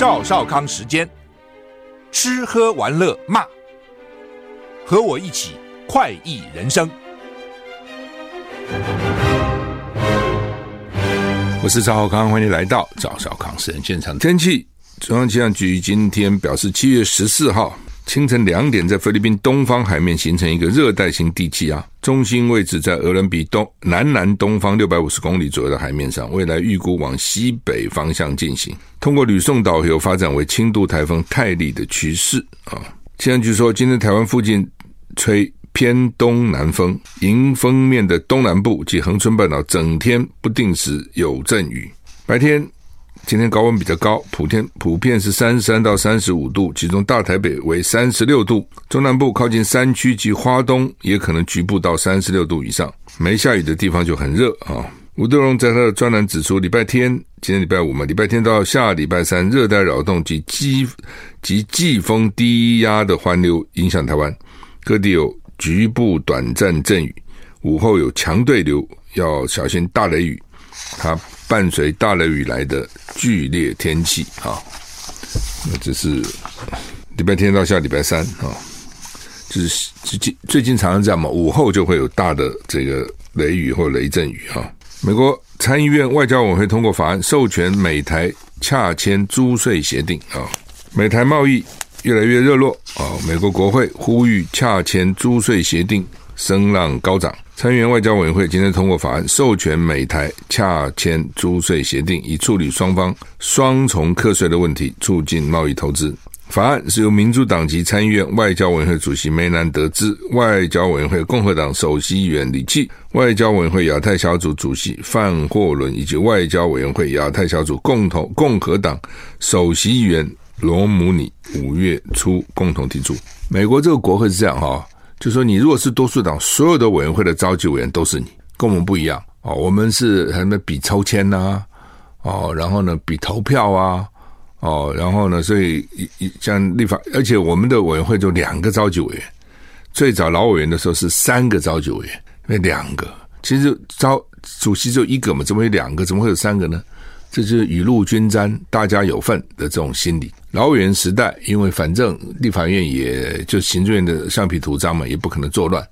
赵少康时间，吃喝玩乐骂，和我一起快意人生。我是赵少康，欢迎来到赵少康时间现场。天气，中央气象局今天表示，七月十四号。清晨两点，在菲律宾东方海面形成一个热带性低气压，中心位置在俄伦比东南南东方六百五十公里左右的海面上，未来预估往西北方向进行，通过吕宋岛有发展为轻度台风泰利的趋势啊。气象局说，今天台湾附近吹偏东南风，迎风面的东南部及恒春半岛整天不定时有阵雨，白天。今天高温比较高，普天普遍是三十三到三十五度，其中大台北为三十六度，中南部靠近山区及花东也可能局部到三十六度以上。没下雨的地方就很热啊。吴德荣在他的专栏指出，礼拜天，今天礼拜五嘛，礼拜天到下礼拜三，热带扰动及季及季风低压的环流影响台湾，各地有局部短暂阵雨，午后有强对流，要小心大雷雨。他。伴随大雷雨来的剧烈天气啊，那这是礼拜天到下礼拜三啊，就是最近最近常常这样嘛，午后就会有大的这个雷雨或雷阵雨啊。美国参议院外交委员会通过法案，授权美台洽签租税协定啊。美台贸易越来越热络啊，美国国会呼吁洽签租税协定，声浪高涨。参议院外交委员会今天通过法案，授权美台洽签租税协定，以处理双方双重课税的问题，促进贸易投资。法案是由民主党籍参议院外交委员会主席梅南德兹、外交委员会共和党首席议员李契、外交委员会亚太小组主席范霍伦以及外交委员会亚太小组共同共和党首席议员罗姆尼五月初共同提出。美国这个国会是这样哈。就说你如果是多数党，所有的委员会的召集委员都是你，跟我们不一样哦。我们是还没比抽签呐、哦，然后呢比投票啊，哦，然后呢，所以像立法，而且我们的委员会就两个召集委员。最早老委员的时候是三个召集委员，那两个其实招主席就一个嘛，怎么会两个？怎么会有三个呢？这就是雨露均沾，大家有份的这种心理。老委员时代，因为反正立法院也就行政院的橡皮图章嘛，也不可能作乱，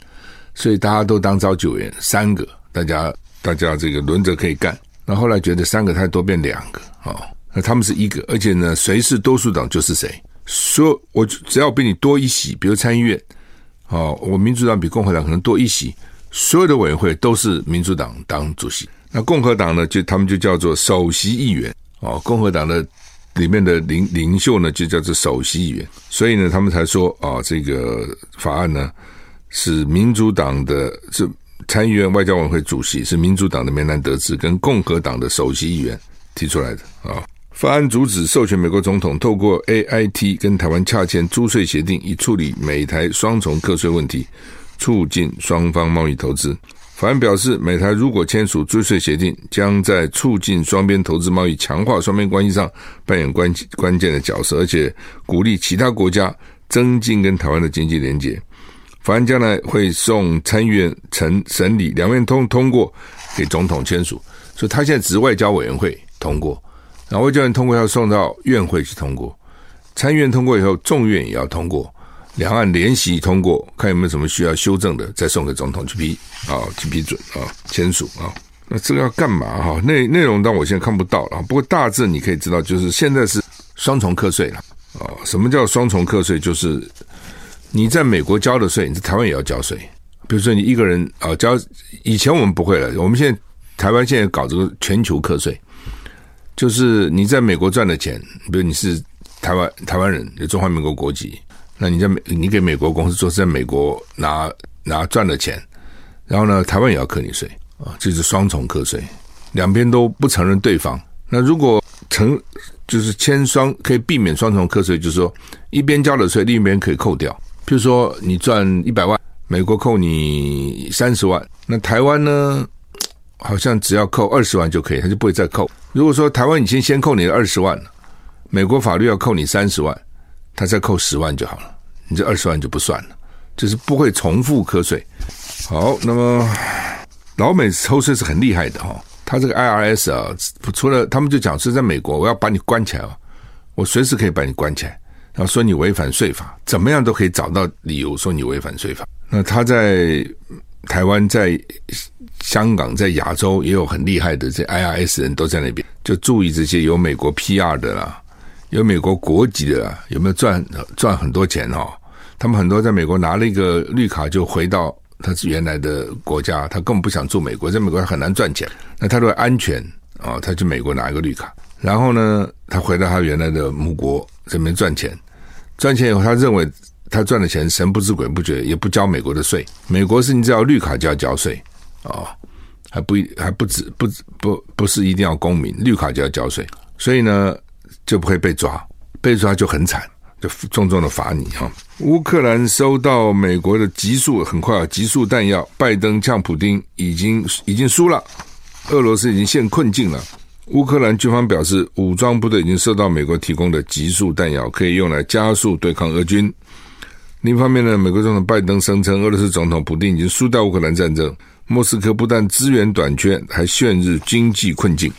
所以大家都当召集委员，三个，大家大家这个轮着可以干。那后来觉得三个太多，变两个哦，那他们是一个，而且呢，谁是多数党就是谁。说我只要比你多一席，比如参议院，哦，我民主党比共和党可能多一席，所有的委员会都是民主党当主席。那共和党呢，就他们就叫做首席议员哦，共和党的。里面的领领袖呢，就叫做首席议员，所以呢，他们才说啊，这个法案呢是民主党的，是参议院外交委员会主席是民主党的梅南德兹跟共和党的首席议员提出来的啊。法案主旨授权美国总统透过 AIT 跟台湾洽签租税协定，以处理美台双重课税问题，促进双方贸易投资。法案表示，美台如果签署追税协定，将在促进双边投资贸易、强化双边关系上扮演关关键的角色，而且鼓励其他国家增进跟台湾的经济连结。法案将来会送参议院审审理，两院通通过给总统签署。所以，他现在只是外交委员会通过，然后外交委员通过要送到院会去通过，参议院通过以后，众院也要通过。两岸联席通过，看有没有什么需要修正的，再送给总统去批啊，去批准啊，签署啊。那这个要干嘛哈？内内容但我现在看不到了，不过大致你可以知道，就是现在是双重课税了啊。什么叫双重课税？就是你在美国交的税，你在台湾也要交税，比如说你一个人啊，交以前我们不会了，我们现在台湾现在搞这个全球课税，就是你在美国赚的钱，比如你是台湾台湾人，有中华民国国籍，那你在美你给美国公司做，是在美国拿拿赚的钱，然后呢，台湾也要课你税啊，这是双重课税，两边都不承认对方。那如果成就是签双可以避免双重课税，就是说一边交了税，另一边可以扣掉。譬如说你赚一百万，美国扣你三十万，那台湾呢，好像只要扣二十万就可以，他就不会再扣。如果说台湾已经先扣你的二十万了，美国法律要扣你三十万，他再扣十万就好了，你这二十万就不算了，就是不会重复课税。好，那么老美抽税是很厉害的哈。他这个 IRS 啊，除了他们就讲是在美国，我要把你关起来哦，我随时可以把你关起来，然后说你违反税法，怎么样都可以找到理由说你违反税法。那他在台湾、在香港、在亚洲也有很厉害的这 IRS 人都在那边，就注意这些有美国 PR 的啦，有美国国籍的，有没有赚赚很多钱哦？他们很多在美国拿了一个绿卡就回到。他原来的国家，他根本不想住美国，在美国他很难赚钱。那他为安全啊、哦，他去美国拿一个绿卡，然后呢，他回到他原来的母国这边赚钱。赚钱以后，他认为他赚的钱神不知鬼不觉，也不交美国的税。美国是你只要绿卡就要交税啊、哦，还不还不止不不不是一定要公民，绿卡就要交税，所以呢就不会被抓，被抓就很惨。就重重的罚你哈！乌克兰收到美国的急速，很快啊，急速弹药。拜登呛普丁已经已经输了，俄罗斯已经陷困境了。乌克兰军方表示，武装部队已经收到美国提供的急速弹药，可以用来加速对抗俄军。另一方面呢，美国总统拜登声称，俄罗斯总统普丁已经输掉乌克兰战争。莫斯科不但资源短缺，还陷入经济困境。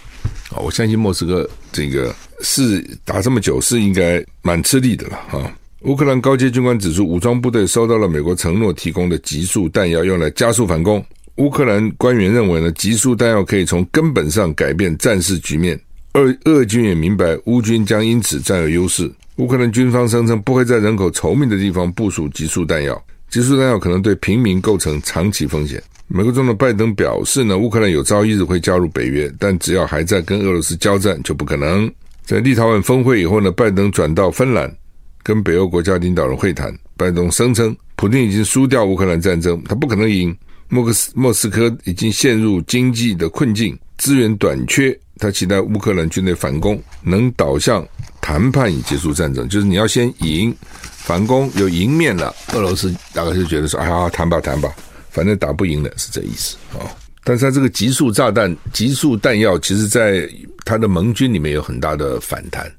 啊，我相信莫斯科这个。是打这么久，是应该蛮吃力的了哈。乌克兰高阶军官指出，武装部队收到了美国承诺提供的急速弹药，用来加速反攻。乌克兰官员认为呢，急速弹药可以从根本上改变战事局面。俄俄军也明白，乌军将因此占有优势。乌克兰军方声称不会在人口稠密的地方部署急速弹药，急速弹药可能对平民构成长期风险。美国总统拜登表示呢，乌克兰有朝一日会加入北约，但只要还在跟俄罗斯交战，就不可能。在立陶宛峰会以后呢，拜登转到芬兰，跟北欧国家领导人会谈。拜登声称，普京已经输掉乌克兰战争，他不可能赢。莫克斯莫斯科已经陷入经济的困境，资源短缺。他期待乌克兰军队反攻，能导向谈判以结束战争。就是你要先赢，反攻有赢面了，俄罗斯大概就觉得说：“哎呀，谈吧谈吧，反正打不赢的，是这意思啊。”但是他这个急速炸弹、急速弹药，其实在他的盟军里面有很大的反弹，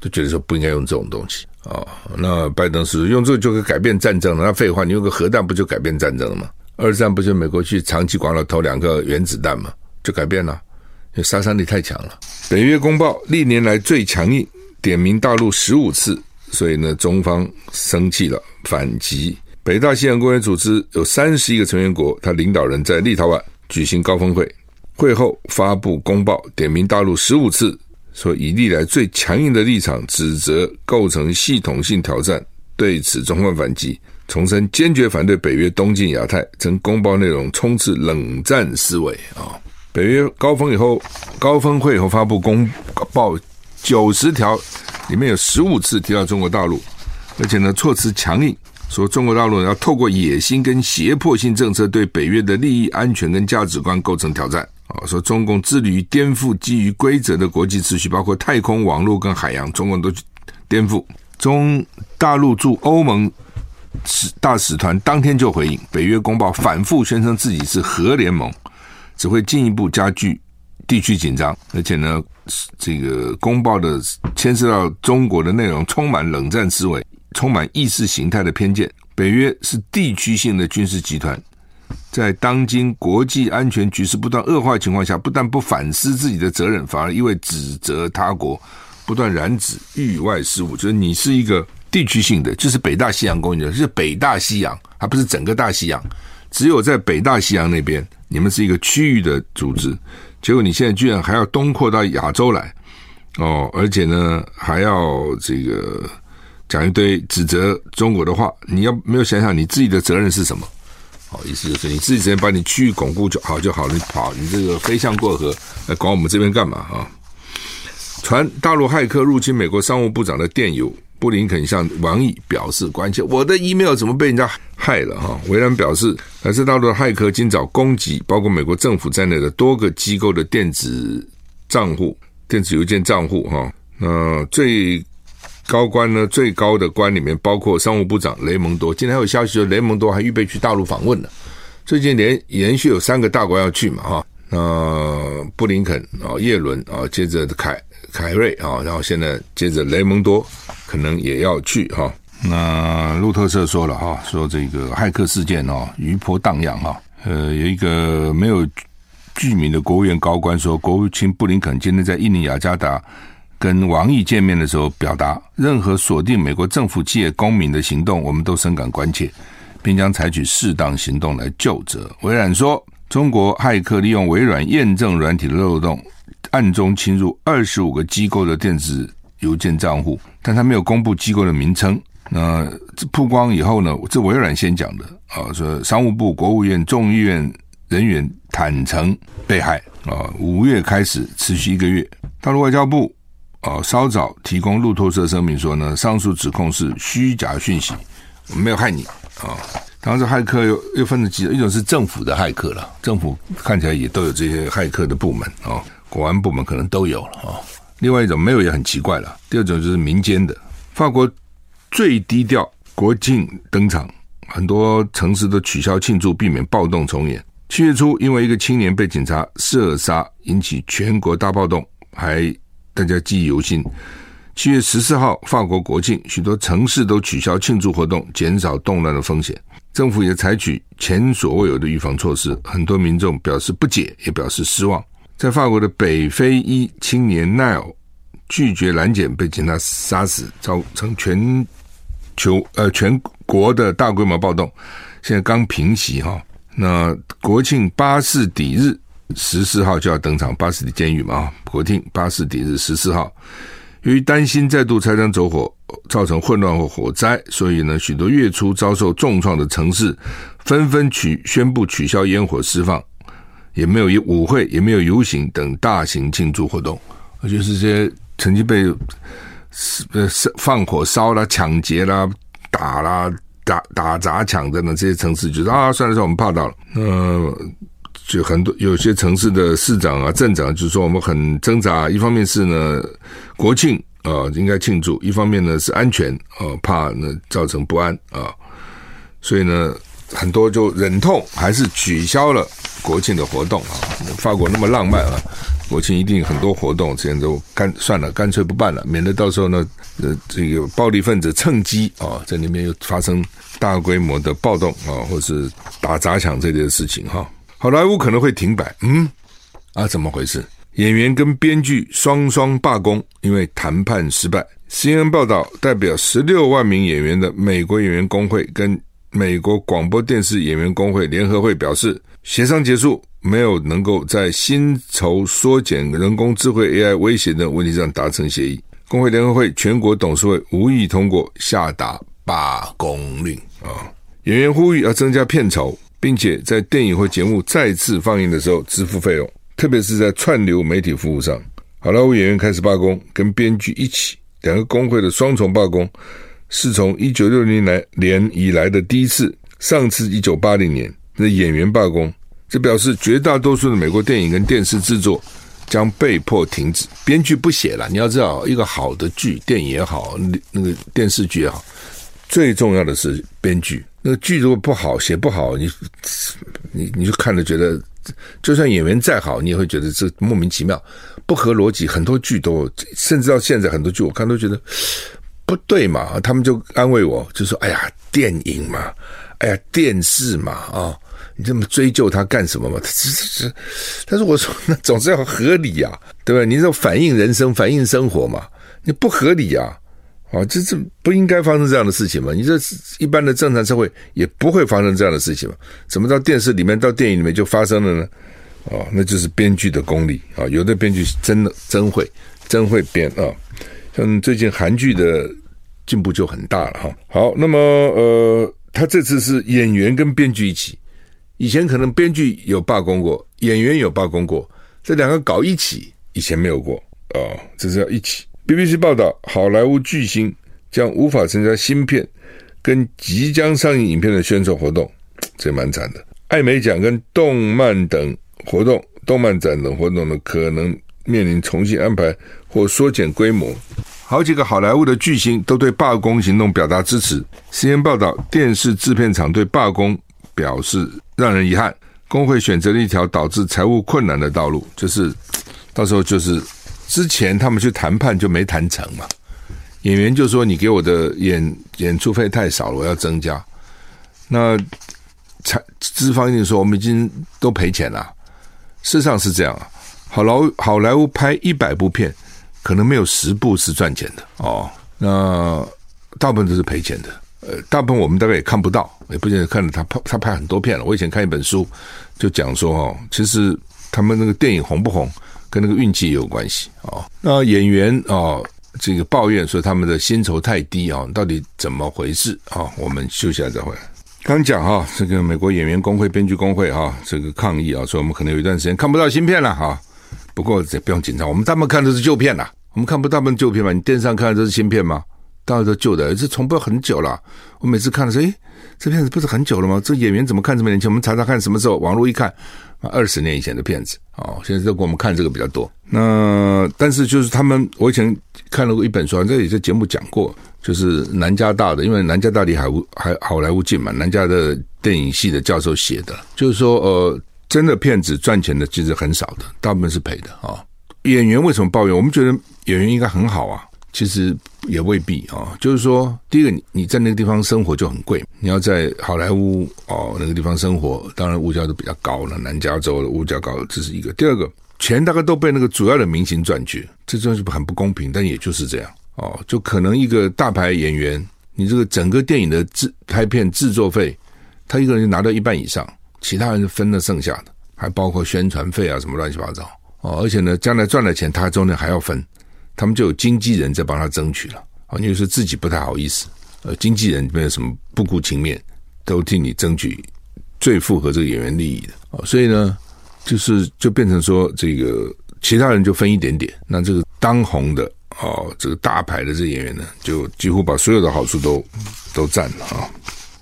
就觉得说不应该用这种东西啊。那拜登是用这个就可以改变战争了？那废话，你用个核弹不就改变战争了吗？二战不就美国去长崎广岛投两个原子弹吗？就改变了，因为杀伤力太强了。北约公报历年来最强硬，点名大陆十五次，所以呢，中方生气了，反击。北大西洋公约组织有三十一个成员国，他领导人在立陶宛。举行高峰会，会后发布公报，点名大陆十五次，说以历来最强硬的立场指责构成系统性挑战，对此中方反击，重申坚决反对北约东进亚太，称公报内容充斥冷战思维啊！北约高峰以后，高峰会以后发布公报九十条，里面有十五次提到中国大陆，而且呢措辞强硬。说中国大陆要透过野心跟胁迫性政策对北约的利益、安全跟价值观构成挑战啊！说中共致力于颠覆基于规则的国际秩序，包括太空、网络跟海洋，中共都颠覆。中大陆驻欧盟使大使团当天就回应北约公报，反复宣称自己是核联盟，只会进一步加剧地区紧张。而且呢，这个公报的牵涉到中国的内容充满冷战思维。充满意识形态的偏见。北约是地区性的军事集团，在当今国际安全局势不断恶化的情况下，不但不反思自己的责任，反而一味指责他国，不断染指域外事务。就是你是一个地区性的，就是北大西洋公约，是北大西洋，还不是整个大西洋。只有在北大西洋那边，你们是一个区域的组织，结果你现在居然还要东扩到亚洲来，哦，而且呢，还要这个。讲一堆指责中国的话，你要没有想想你自己的责任是什么？好，意思就是你自己先把你区域巩固就好就好，你跑你这个飞象过河来管我们这边干嘛啊？传大陆骇客入侵美国商务部长的电邮，布林肯向王毅表示关切。我的 email 怎么被人家害了哈？维兰表示，来自大陆的骇客今早攻击包括美国政府在内的多个机构的电子账户、电子邮件账户哈。那最高官呢？最高的官里面包括商务部长雷蒙多。今天还有消息说，雷蒙多还预备去大陆访问呢。最近连连续有三个大国要去嘛哈。那布林肯啊，叶伦啊，接着凯。凯瑞啊，然后现在接着雷蒙多可能也要去哈。那路透社说了哈，说这个骇客事件哦，余波荡漾哈。呃，有一个没有具名的国务院高官说，国务卿布林肯今天在印尼雅加达跟王毅见面的时候，表达任何锁定美国政府企业公民的行动，我们都深感关切，并将采取适当行动来究责。微软说，中国骇客利用微软验证软体的漏洞。暗中侵入二十五个机构的电子邮件账户，但他没有公布机构的名称。那这曝光以后呢？这微软先讲的啊，说商务部、国务院、众议院人员坦承被害啊。五月开始持续一个月，大陆外交部啊稍早提供路透社声明说呢，上述指控是虚假讯息，我没有害你啊。当时骇客又又分成几种，一种是政府的骇客了，政府看起来也都有这些骇客的部门啊。国安部门可能都有了啊，另外一种没有也很奇怪了。第二种就是民间的，法国最低调国庆登场，很多城市都取消庆祝，避免暴动重演。七月初，因为一个青年被警察射杀，引起全国大暴动，还大家记忆犹新。七月十四号，法国国庆，许多城市都取消庆祝活动，减少动乱的风险。政府也采取前所未有的预防措施，很多民众表示不解，也表示失望。在法国的北非裔青年奈尔拒绝拦检，被警察杀死，造成全球呃全国的大规模暴动。现在刚平息哈。那国庆巴士底日十四号就要登场，巴士底监狱嘛，国庆巴士底日十四号，由于担心再度拆弹走火造成混乱或火灾，所以呢，许多月初遭受重创的城市纷纷取宣布取消烟火释放。也没有舞会，也没有游行等大型庆祝活动，就是这些曾经被呃放火烧啦、抢劫啦、打啦、打打砸抢的呢这些城市，就是啊，算了算了，我们怕到了。呃，就很多有些城市的市长啊、镇长，就是说我们很挣扎，一方面是呢国庆啊、应该庆祝，一方面呢是安全啊、怕呢造成不安啊、所以呢很多就忍痛还是取消了。国庆的活动啊，法国那么浪漫啊，国庆一定很多活动，这样都干算了，干脆不办了，免得到时候呢，呃，这个暴力分子趁机啊，在里面又发生大规模的暴动啊，或是打砸抢这件事情哈。好莱坞可能会停摆，嗯，啊，怎么回事？演员跟编剧双双罢工，因为谈判失败。CNN 报道，代表十六万名演员的美国演员工会跟美国广播电视演员工会联合会表示。协商结束，没有能够在薪酬缩减、人工智慧 AI 威胁等问题上达成协议。工会联合会全国董事会无意通过下达罢工令啊！演员呼吁要增加片酬，并且在电影或节目再次放映的时候支付费用，特别是在串流媒体服务上。好莱坞演员开始罢工，跟编剧一起，两个工会的双重罢工是从一九六零年以来的第一次，上次一九八零年。那演员罢工，这表示绝大多数的美国电影跟电视制作将被迫停止。编剧不写了，你要知道，一个好的剧，电影也好，那个电视剧也好，最重要的是编剧。那个剧如果不好，写不好，你你你就看着觉得，就算演员再好，你也会觉得这莫名其妙，不合逻辑。很多剧都，甚至到现在很多剧，我看都觉得不对嘛。他们就安慰我，就说：“哎呀，电影嘛，哎呀，电视嘛，啊、”你这么追究他干什么嘛？这这这，但是我说那总是要合理呀，对吧？你这反映人生、反映生活嘛，你不合理呀，啊，啊这这不应该发生这样的事情嘛？你这一般的正常社会也不会发生这样的事情嘛？怎么到电视里面、到电影里面就发生了呢？哦，那就是编剧的功力啊！有的编剧真的真会真会编啊，像最近韩剧的进步就很大了哈。好，那么呃，他这次是演员跟编剧一起。以前可能编剧有罢工过，演员有罢工过，这两个搞一起，以前没有过哦，这是要一起。BBC 报道，好莱坞巨星将无法参加新片跟即将上映影片的宣传活动，这蛮惨的。艾美奖跟动漫等活动、动漫展等活动呢，可能面临重新安排或缩减规模。好几个好莱坞的巨星都对罢工行动表达支持。CNN 报道，电视制片厂对罢工表示让人遗憾。工会选择了一条导致财务困难的道路，就是 到时候就是之前他们去谈判就没谈成嘛。演员就说：“你给我的演演出费太少了，我要增加。”那财资方一定说：“我们已经都赔钱了。”事实上是这样啊。好莱好莱坞拍一百部片。可能没有十部是赚钱的哦，那大部分都是赔钱的。呃，大部分我们大概也看不到，也不见得看到他拍他拍很多片了。我以前看一本书，就讲说哦，其实他们那个电影红不红，跟那个运气也有关系哦。那演员哦，这个抱怨说他们的薪酬太低啊，到底怎么回事啊？我们休息一下再回来。刚讲哈，这个美国演员工会、编剧工会哈，这个抗议啊，说我们可能有一段时间看不到新片了哈。不过这不用紧张，我们大部分看的是旧片呐，我们看不大部分旧片嘛？你电视上看的都是新片吗？当然都旧的，这重播很久了。我每次看的时候，诶，这片子不是很久了吗？这演员怎么看这么年轻？我们查查看什么时候？网络一看，二十年以前的片子哦，现在都给我们看这个比较多。那但是就是他们，我以前看了过一本书，这里这节目讲过，就是南加大的，因为南加大离海乌还好莱坞近嘛，南加的电影系的教授写的，就是说呃。真的骗子赚钱的其实很少的，大部分是赔的啊。演员为什么抱怨？我们觉得演员应该很好啊，其实也未必啊。就是说，第一个，你你在那个地方生活就很贵，你要在好莱坞哦那个地方生活，当然物价都比较高了。南加州的物价高，这是一个。第二个，钱大概都被那个主要的明星赚去，这东西很不公平。但也就是这样哦，就可能一个大牌演员，你这个整个电影的制拍片制作费，他一个人就拿到一半以上。其他人是分了剩下的，还包括宣传费啊什么乱七八糟哦，而且呢，将来赚了钱，他中间还要分，他们就有经纪人在帮他争取了啊，因为是自己不太好意思，呃，经纪人没有什么不顾情面，都替你争取最符合这个演员利益的啊，所以呢，就是就变成说这个其他人就分一点点，那这个当红的啊，这个大牌的这演员呢，就几乎把所有的好处都都占了啊。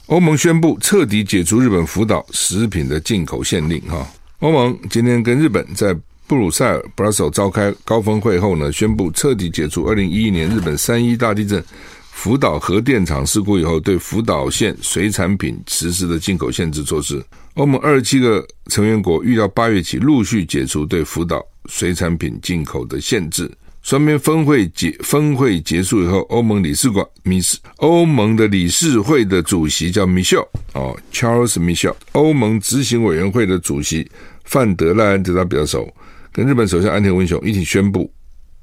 欧盟宣布彻底解除日本福岛食品的进口限令。哈，欧盟今天跟日本在布鲁塞尔 （Brussels） 召开高峰会后呢，宣布彻底解除二零一一年日本三一大地震福岛核电厂事故以后对福岛县水产品实施的进口限制措施。欧盟二十七个成员国预料八月起陆续解除对福岛水产品进口的限制。双边峰会结峰会结束以后，欧盟理事馆米斯欧盟的理事会的主席叫 Michel 哦，Charles Michel，欧盟执行委员会的主席范德赖恩，对他比较熟，跟日本首相安田文雄一起宣布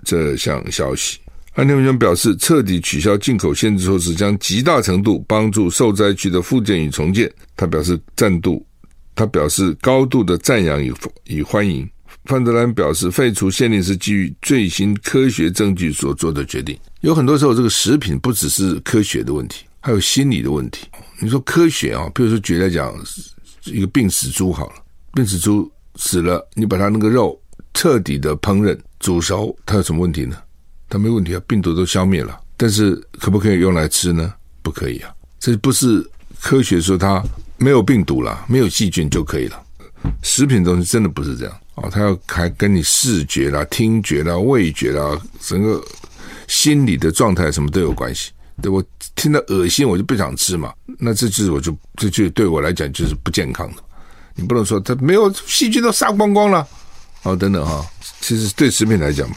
这项消息。安田文雄表示，彻底取消进口限制措施将极大程度帮助受灾区的复建与重建。他表示赞度，他表示高度的赞扬与与欢迎。范德兰表示，废除限令是基于最新科学证据所做的决定。有很多时候，这个食品不只是科学的问题，还有心理的问题。你说科学啊，比如说举例来讲，一个病死猪好了，病死猪死了，你把它那个肉彻底的烹饪煮熟，它有什么问题呢？它没问题啊，病毒都消灭了。但是可不可以用来吃呢？不可以啊，这不是科学说它没有病毒了，没有细菌就可以了。食品东西真的不是这样。哦，它要还跟你视觉啦、听觉啦、味觉啦，整个心理的状态什么都有关系。对，我听到恶心，我就不想吃嘛。那这就是我就这就对我来讲就是不健康的。你不能说它没有细菌都杀光光了，哦，等等哈。其实对食品来讲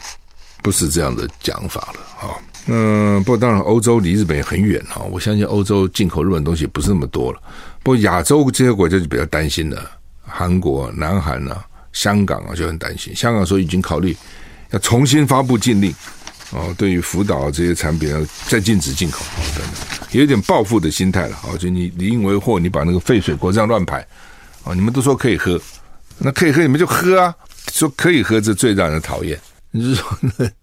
不是这样的讲法了啊。嗯，不过当然欧洲离日本也很远哈。我相信欧洲进口日本东西不是那么多了。不过亚洲这些国家就比较担心了，韩国、南韩呢、啊。香港啊就很担心，香港说已经考虑要重新发布禁令哦，对于福岛这些产品要再禁止进口等等，有点报复的心态了哦，就你你因为货，你把那个废水国这样乱排哦，你们都说可以喝，那可以喝你们就喝啊，说可以喝这最让人讨厌，你是说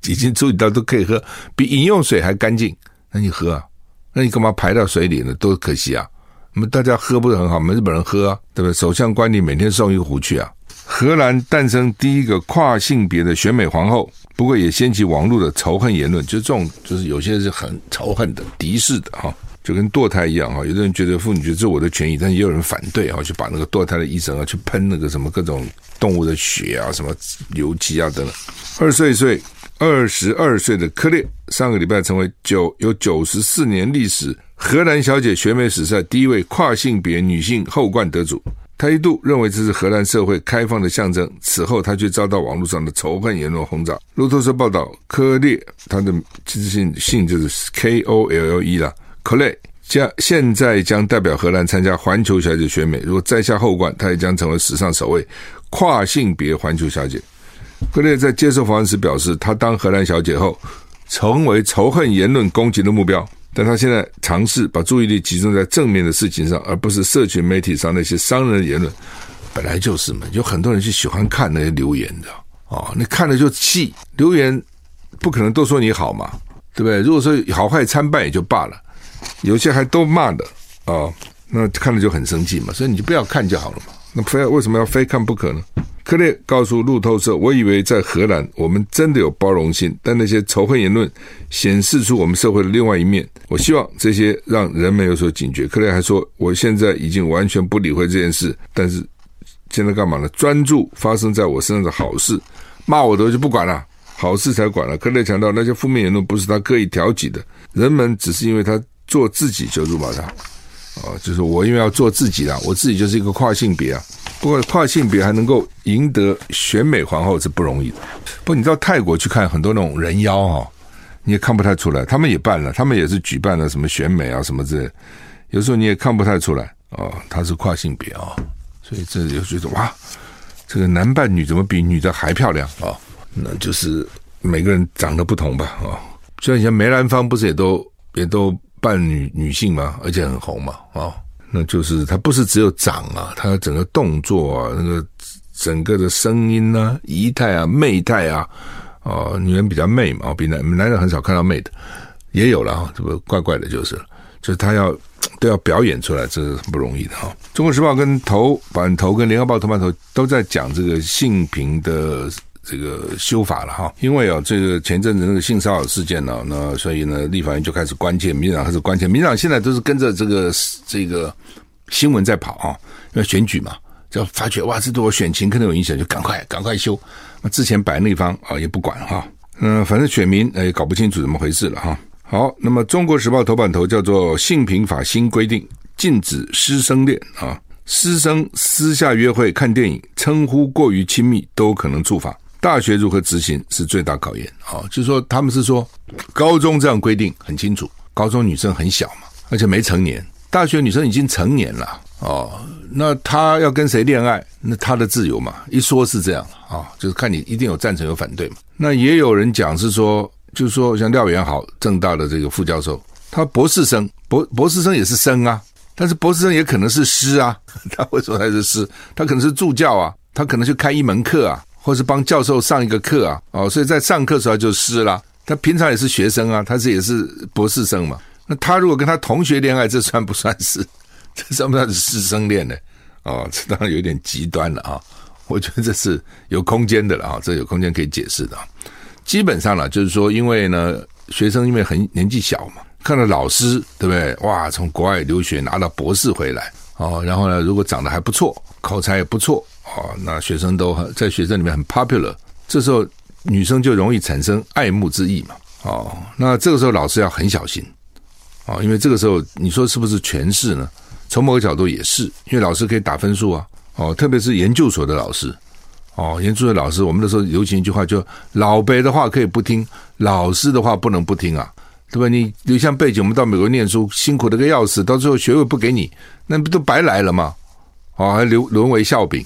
已经处理到都可以喝，比饮用水还干净，那你喝啊，那你干嘛排到水里呢？多可惜啊，我们大家喝不是很好，我们日本人喝啊，对不对？首相官邸每天送一壶去啊。荷兰诞生第一个跨性别的选美皇后，不过也掀起网络的仇恨言论，就这种就是有些是很仇恨的、敌视的哈，就跟堕胎一样哈。有的人觉得妇女觉得这是我的权益，但也有人反对啊，去把那个堕胎的医生啊去喷那个什么各种动物的血啊、什么油漆啊等等。二十岁，二十二岁的科列上个礼拜成为九有九十四年历史荷兰小姐选美史上第一位跨性别女性后冠得主。他一度认为这是荷兰社会开放的象征，此后他却遭到网络上的仇恨言论轰炸。路透社报道，科列他的其实姓姓就是 K O L L E 啦，克雷将现在将代表荷兰参加环球小姐选美，如果摘下后冠，她也将成为史上首位跨性别环球小姐。科列在接受访问时表示，她当荷兰小姐后，成为仇恨言论攻击的目标。但他现在尝试把注意力集中在正面的事情上，而不是社群媒体上那些伤人的言论。本来就是嘛，有很多人就喜欢看那些留言的哦，你看了就气。留言不可能都说你好嘛，对不对？如果说好坏参半也就罢了，有些还都骂的哦，那看了就很生气嘛。所以你就不要看就好了嘛。那非要为什么要非看不可呢？克列告诉路透社：“我以为在荷兰，我们真的有包容性，但那些仇恨言论显示出我们社会的另外一面。我希望这些让人们有所警觉。”克列还说：“我现在已经完全不理会这件事，但是现在干嘛呢？专注发生在我身上的好事，骂我的就不管了，好事才管了。”克列强调，那些负面言论不是他刻意挑起的，人们只是因为他做自己就辱骂他。哦，就是我因为要做自己啦，我自己就是一个跨性别啊。不过跨性别还能够赢得选美皇后是不容易的。不你到泰国去看很多那种人妖哈，你也看不太出来。他们也办了，他们也是举办了什么选美啊什么之类，有时候你也看不太出来哦，他是跨性别啊。所以这就觉得哇，这个男扮女怎么比女的还漂亮啊？那就是每个人长得不同吧啊。就像以前梅兰芳不是也都也都扮女女性嘛，而且很红嘛啊。那就是他不是只有长啊，他整个动作啊，那个整个的声音啊，仪态啊，媚态啊，哦，女人比较媚嘛，比男男人很少看到媚的，也有了啊，这不怪怪的，就是，就是他要都要表演出来，这是很不容易的哈。中国时报跟头版头跟联合报头版头都在讲这个性平的。这个修法了哈，因为啊，这个前阵子那个性骚扰事件呢，那所以呢，立法院就开始关切，民党开始关切，民党现在都是跟着这个这个新闻在跑啊，因为选举嘛，就发觉哇，这对我选情可能有影响，就赶快赶快修。那之前摆那方啊也不管哈，嗯，反正选民也搞不清楚怎么回事了哈。好，那么《中国时报》头版头叫做“性平法新规定禁止师生恋啊，师生私下约会看电影，称呼过于亲密都可能触法。”大学如何执行是最大考验啊！就是说，他们是说，高中这样规定很清楚，高中女生很小嘛，而且没成年。大学女生已经成年了哦，那她要跟谁恋爱，那她的自由嘛。一说是这样啊，就是看你一定有赞成有反对嘛。那也有人讲是说，就是说像廖元豪，政大的这个副教授，他博士生，博博士生也是生啊，但是博士生也可能是师啊。他为什么他是师？他可能是助教啊，他可能去开一门课啊。或是帮教授上一个课啊，哦，所以在上课时候就师了。他平常也是学生啊，他是也是博士生嘛。那他如果跟他同学恋爱，这算不算是？这算不算是师生恋呢？哦，这当然有点极端了啊。我觉得这是有空间的了啊，这有空间可以解释的。基本上呢，就是说，因为呢，学生因为很年纪小嘛，看到老师对不对？哇，从国外留学拿到博士回来哦，然后呢，如果长得还不错，口才也不错。哦，那学生都很在学生里面很 popular，这时候女生就容易产生爱慕之意嘛。哦，那这个时候老师要很小心，哦，因为这个时候你说是不是权势呢？从某个角度也是，因为老师可以打分数啊。哦，特别是研究所的老师，哦，研究所的老师，我们那时候流行一句话，就老辈的话可以不听，老师的话不能不听啊，对吧？你留下背景，我们到美国念书，辛苦的个要死，到最后学位不给你，那不都白来了吗？哦，还沦沦为笑柄。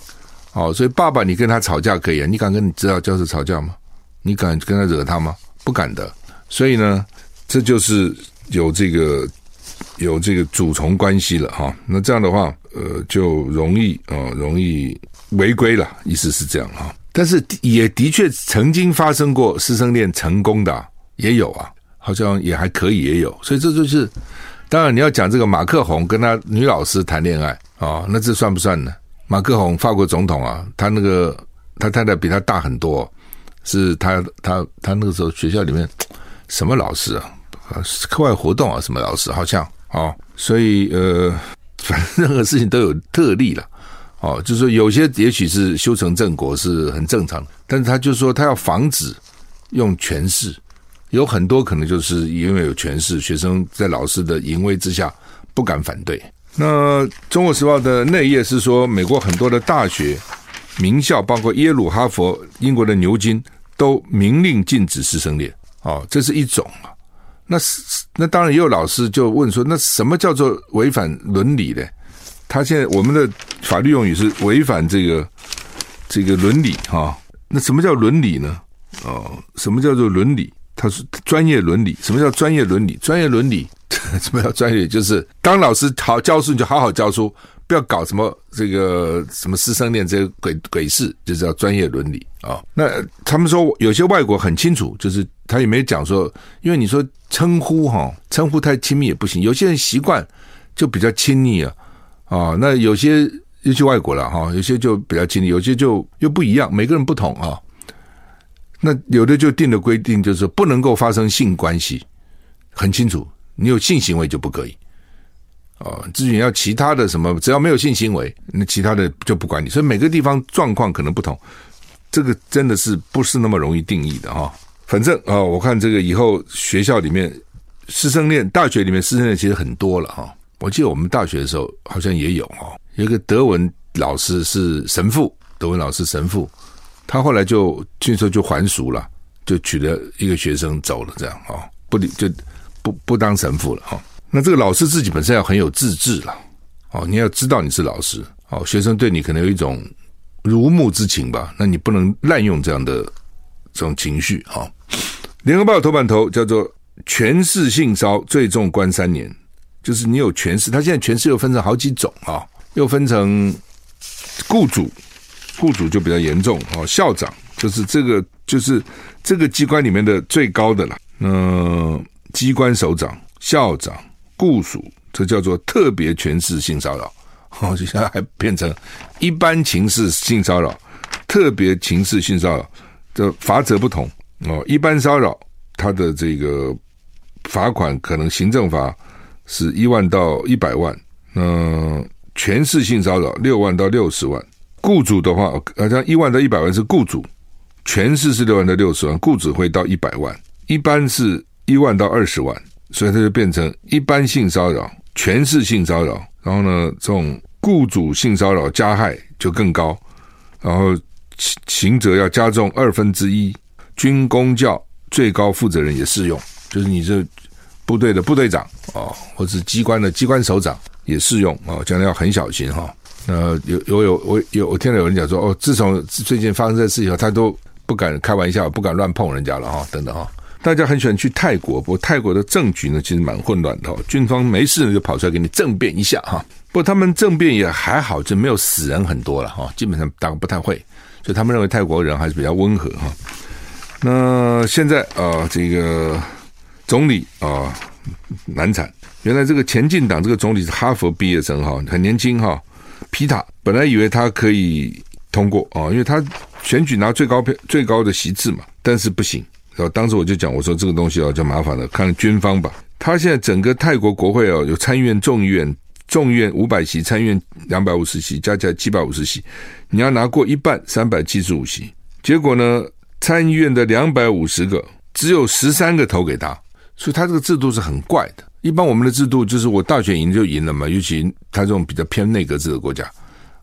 哦，所以爸爸，你跟他吵架可以啊？你敢跟你指导教授吵架吗？你敢跟他惹他吗？不敢的。所以呢，这就是有这个有这个主从关系了哈。那这样的话，呃，就容易啊、哦，容易违规了。意思是这样哈。但是也的确曾经发生过师生恋成功的也有啊，好像也还可以也有。所以这就是当然你要讲这个马克宏跟他女老师谈恋爱啊、哦，那这算不算呢？马克宏法国总统啊，他那个他太太比他大很多，是他他他那个时候学校里面什么老师啊？课外活动啊，什么老师好像哦，所以呃，反正任何事情都有特例了哦，就是说有些也许是修成正果是很正常的，但是他就说他要防止用权势，有很多可能就是因为有权势，学生在老师的淫威之下不敢反对。那《中国时报》的内页是说，美国很多的大学名校，包括耶鲁、哈佛、英国的牛津，都明令禁止师生恋哦，这是一种啊。那是那当然也有老师就问说，那什么叫做违反伦理呢？他现在我们的法律用语是违反这个这个伦理哈、那什么叫伦理呢？哦，什么叫做伦理？他说专业伦理。什么叫专业伦理？专业伦理 什么叫专业？就是当老师好教书，你就好好教书。不要搞什么这个什么师生恋这些鬼鬼事，就叫专业伦理啊。那他们说有些外国很清楚，就是他也没讲说，因为你说称呼哈，称呼太亲密也不行。有些人习惯就比较亲昵啊啊。那有些又去外国了哈，有些就比较亲密，有些就又不一样，每个人不同啊。那有的就定的规定就是不能够发生性关系，很清楚，你有性行为就不可以。哦，至于要其他的什么，只要没有性行为，那其他的就不管你。所以每个地方状况可能不同，这个真的是不是那么容易定义的哈。反正啊，我看这个以后学校里面师生恋，大学里面师生恋其实很多了哈。我记得我们大学的时候好像也有哈，有一个德文老师是神父，德文老师神父，他后来就据说就还俗了，就娶了一个学生走了，这样啊，不理就不不当神父了哈。那这个老师自己本身要很有自制了，哦，你要知道你是老师，哦，学生对你可能有一种如沐之情吧，那你不能滥用这样的这种情绪啊。联合报头版头叫做“权势性骚最重关三年”，就是你有权势，他现在权势又分成好几种啊，又分成雇主，雇主就比较严重哦，校长就是这个就是这个机关里面的最高的了，嗯，机关首长、校长。雇主，这叫做特别权势性骚扰，哦，就现在还变成一般情势性骚扰、特别情势性骚扰的罚则不同哦。一般骚扰，它的这个罚款可能行政罚是一万到一百万，嗯，权势性骚扰六万到六十万。雇主的话，好像一万到一百万是雇主，全市是六万到六十万，雇主会到一百万，一般是一万到二十万。所以它就变成一般性骚扰、全市性骚扰，然后呢，这种雇主性骚扰加害就更高，然后刑刑责要加重二分之一。军公教最高负责人也适用，就是你这部队的部队长啊，或者机关的机关首长也适用啊，将来要很小心哈。那有有有我有我听到有人讲说，哦，自从最近发生这事以后，他都不敢开玩笑，不敢乱碰人家了哈，等等哈。大家很喜欢去泰国，不过泰国的政局呢，其实蛮混乱的。军方没事，就跑出来给你政变一下哈。不过他们政变也还好，就没有死人很多了哈。基本上打不太会，所以他们认为泰国人还是比较温和哈。那现在啊，这个总理啊难产。原来这个前进党这个总理是哈佛毕业生哈，很年轻哈。皮塔本来以为他可以通过啊，因为他选举拿最高票最高的席次嘛，但是不行。然后当时我就讲，我说这个东西啊，就麻烦了，看军方吧。他现在整个泰国国会哦，有参议院、众议院，众议院五百席，参议院两百五十席，加起来七百五十席。你要拿过一半，三百七十五席。结果呢，参议院的两百五十个，只有十三个投给他，所以他这个制度是很怪的。一般我们的制度就是我大选赢就赢了嘛，尤其他这种比较偏内阁制的国家，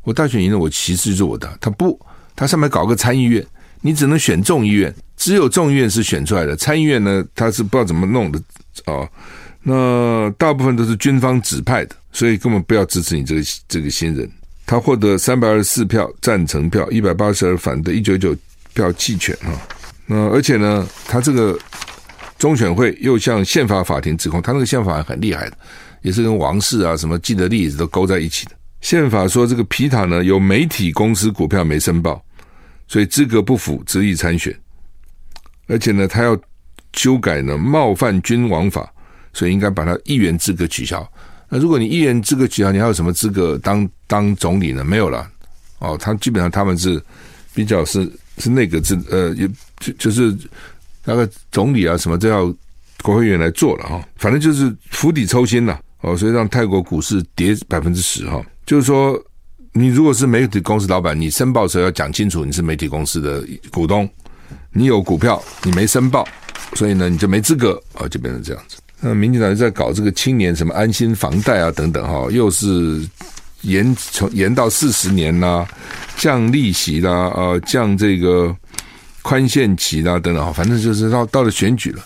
我大选赢了，我其实就是我的。他不，他上面搞个参议院，你只能选众议院。只有众议院是选出来的，参议院呢，他是不知道怎么弄的啊、哦。那大部分都是军方指派的，所以根本不要支持你这个这个新人。他获得三百二十四票赞成票，一百八十二反对，一九九票弃权啊。那而且呢，他这个中选会又向宪法法庭指控，他那个宪法很厉害的，也是跟王室啊什么既得利益都勾在一起的。宪法说这个皮塔呢有媒体公司股票没申报，所以资格不符，执意参选。而且呢，他要修改呢冒犯君王法，所以应该把他议员资格取消。那如果你议员资格取消，你还有什么资格当当总理呢？没有了。哦，他基本上他们是比较是是内阁制，呃，也就就是那个总理啊什么都要国会议员来做了哈、哦。反正就是釜底抽薪了哦，所以让泰国股市跌百分之十哈。就是说，你如果是媒体公司老板，你申报时候要讲清楚你是媒体公司的股东，你有股票你没申报，所以呢你就没资格啊、哦，就变成这样子。那民进党在搞这个青年什么安心房贷啊等等哈，又是延从延到四十年啦、降利息啦，呃，降这个宽限期啦等等啊，反正就是到到了选举了，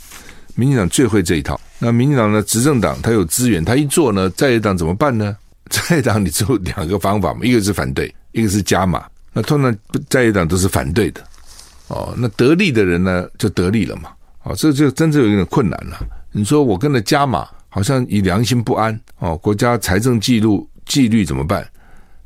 民进党最会这一套。那民进党呢，执政党他有资源，他一做呢，在野党怎么办呢？在野党你只有两个方法嘛，一个是反对，一个是加码。那通常在野党都是反对的哦，那得利的人呢就得利了嘛，哦，这就真正有一点困难了。你说我跟着加码，好像以良心不安哦。国家财政记录纪律怎么办？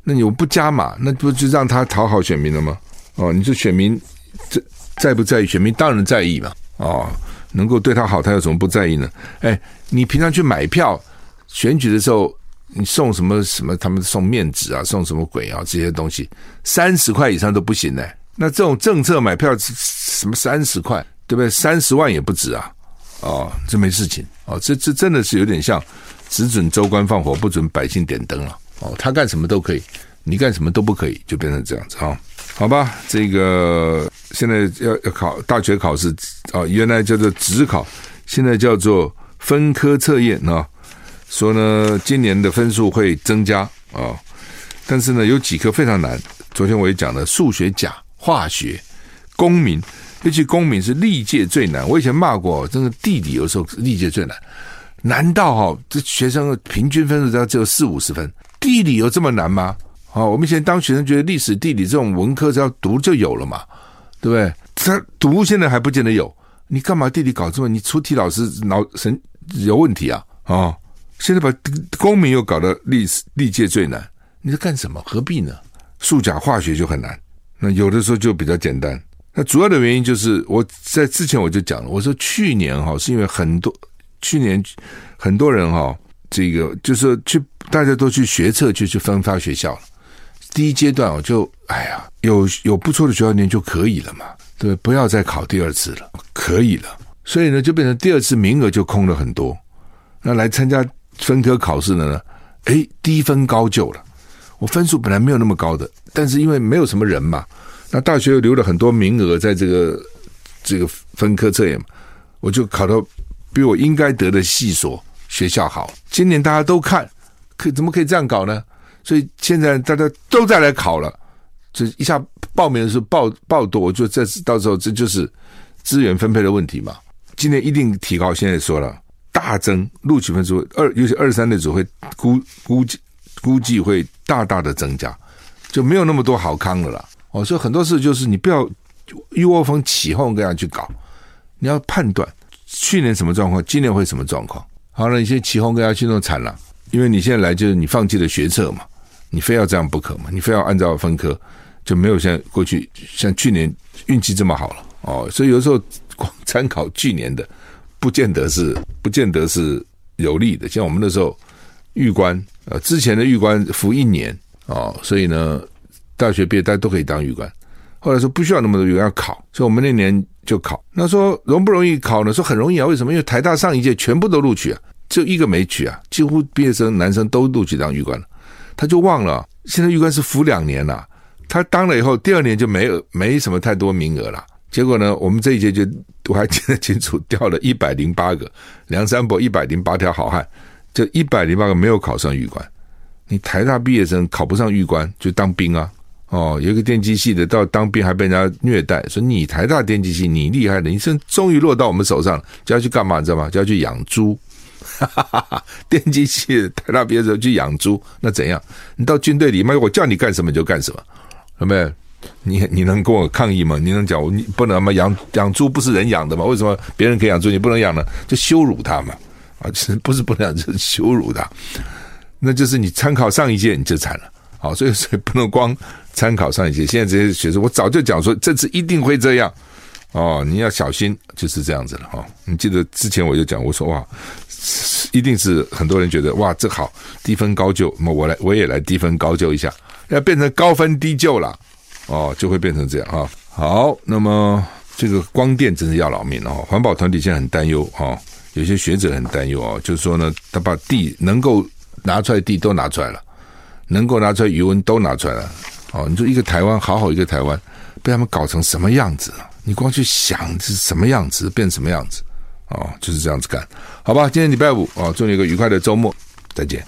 那你不加码，那不就让他讨好选民了吗？哦，你说选民在在不在意？选民当然在意嘛。哦，能够对他好，他有什么不在意呢？哎，你平常去买票选举的时候，你送什么什么？他们送面纸啊，送什么鬼啊？这些东西三十块以上都不行呢。那这种政策买票什么三十块，对不对？三十万也不止啊。哦，这没事情哦，这这真的是有点像只准州官放火，不准百姓点灯了哦。他干什么都可以，你干什么都不可以，就变成这样子啊、哦？好吧，这个现在要要考大学考试啊、哦，原来叫做职考，现在叫做分科测验啊、哦。说呢，今年的分数会增加啊、哦，但是呢，有几科非常难。昨天我也讲了，数学甲、化学、公民。尤其公民是历届最难，我以前骂过，真的地理有时候历届最难，难道哈这学生平均分数只要只有四五十分，地理有这么难吗？哦，我们以前当学生觉得历史、地理这种文科只要读就有了嘛，对不对？他读现在还不见得有，你干嘛地理搞这么？你出题老师脑神有问题啊？哦，现在把公民又搞得历历届最难，你在干什么？何必呢？数甲化学就很难，那有的时候就比较简单。那主要的原因就是我在之前我就讲了，我说去年哈是因为很多去年很多人哈这个就是去大家都去学测就去分发学校了，第一阶段我就哎呀有有不错的学校念就可以了嘛，对，不要再考第二次了，可以了，所以呢就变成第二次名额就空了很多，那来参加分科考试的呢，哎低分高就了，我分数本来没有那么高的，但是因为没有什么人嘛。那大学又留了很多名额在这个这个分科测验嘛，我就考到比我应该得的系所学校好。今年大家都看，可怎么可以这样搞呢？所以现在大家都在来考了，这一下报名的时候报报多，就这到时候这就是资源分配的问题嘛。今年一定提高，现在说了大增录取分数，二尤其二三类组会估估计估计会大大的增加，就没有那么多好康的了。哦，所以很多事就是你不要一窝蜂起哄这样去搞，你要判断去年什么状况，今年会什么状况。好了，你先起哄跟他去弄惨了，因为你现在来就是你放弃了学测嘛，你非要这样不可嘛，你非要按照分科，就没有像过去像去年运气这么好了哦。所以有时候光参考去年的，不见得是不见得是有利的。像我们那时候预官呃，之前的预官服一年哦，所以呢。大学毕业大家都可以当预官，后来说不需要那么多预官要考，所以我们那年就考。那说容不容易考呢？说很容易啊，为什么？因为台大上一届全部都录取啊，就一个没取啊，几乎毕业生男生都录取当预官了。他就忘了，现在预官是服两年了，他当了以后第二年就没有没什么太多名额了。结果呢，我们这一届就我还记得清楚，掉了一百零八个梁山伯一百零八条好汉，就一百零八个没有考上预官。你台大毕业生考不上预官就当兵啊。哦，有一个电机系的到当兵还被人家虐待，说你台大电机系你厉害的，你现在终于落到我们手上了，就要去干嘛？你知道吗？就要去养猪。哈哈哈，电机系台大毕业之后去养猪，那怎样？你到军队里面，我叫你干什么就干什么，有没有？你你能跟我抗议吗？你能讲我你不能吗？养养猪不是人养的吗？为什么别人可以养猪，你不能养呢？就羞辱他嘛！啊，其实不是不能养，就是羞辱他。那就是你参考上一届你就惨了。好，所以所以不能光参考上一届，现在这些学生，我早就讲说这次一定会这样哦，你要小心，就是这样子了哈。你记得之前我就讲，我说哇，一定是很多人觉得哇，这好低分高就，那么我来我也来低分高就一下，要变成高分低就了哦，就会变成这样啊。好，那么这个光电真是要老命哦，环保团体现在很担忧哦，有些学者很担忧哦，就是说呢，他把地能够拿出来地都拿出来了，能够拿出来余温都拿出来了哦，你说一个台湾好好一个台湾，被他们搞成什么样子？你光去想是什么样子，变什么样子？哦，就是这样子干，好吧？今天礼拜五哦，祝你一个愉快的周末，再见。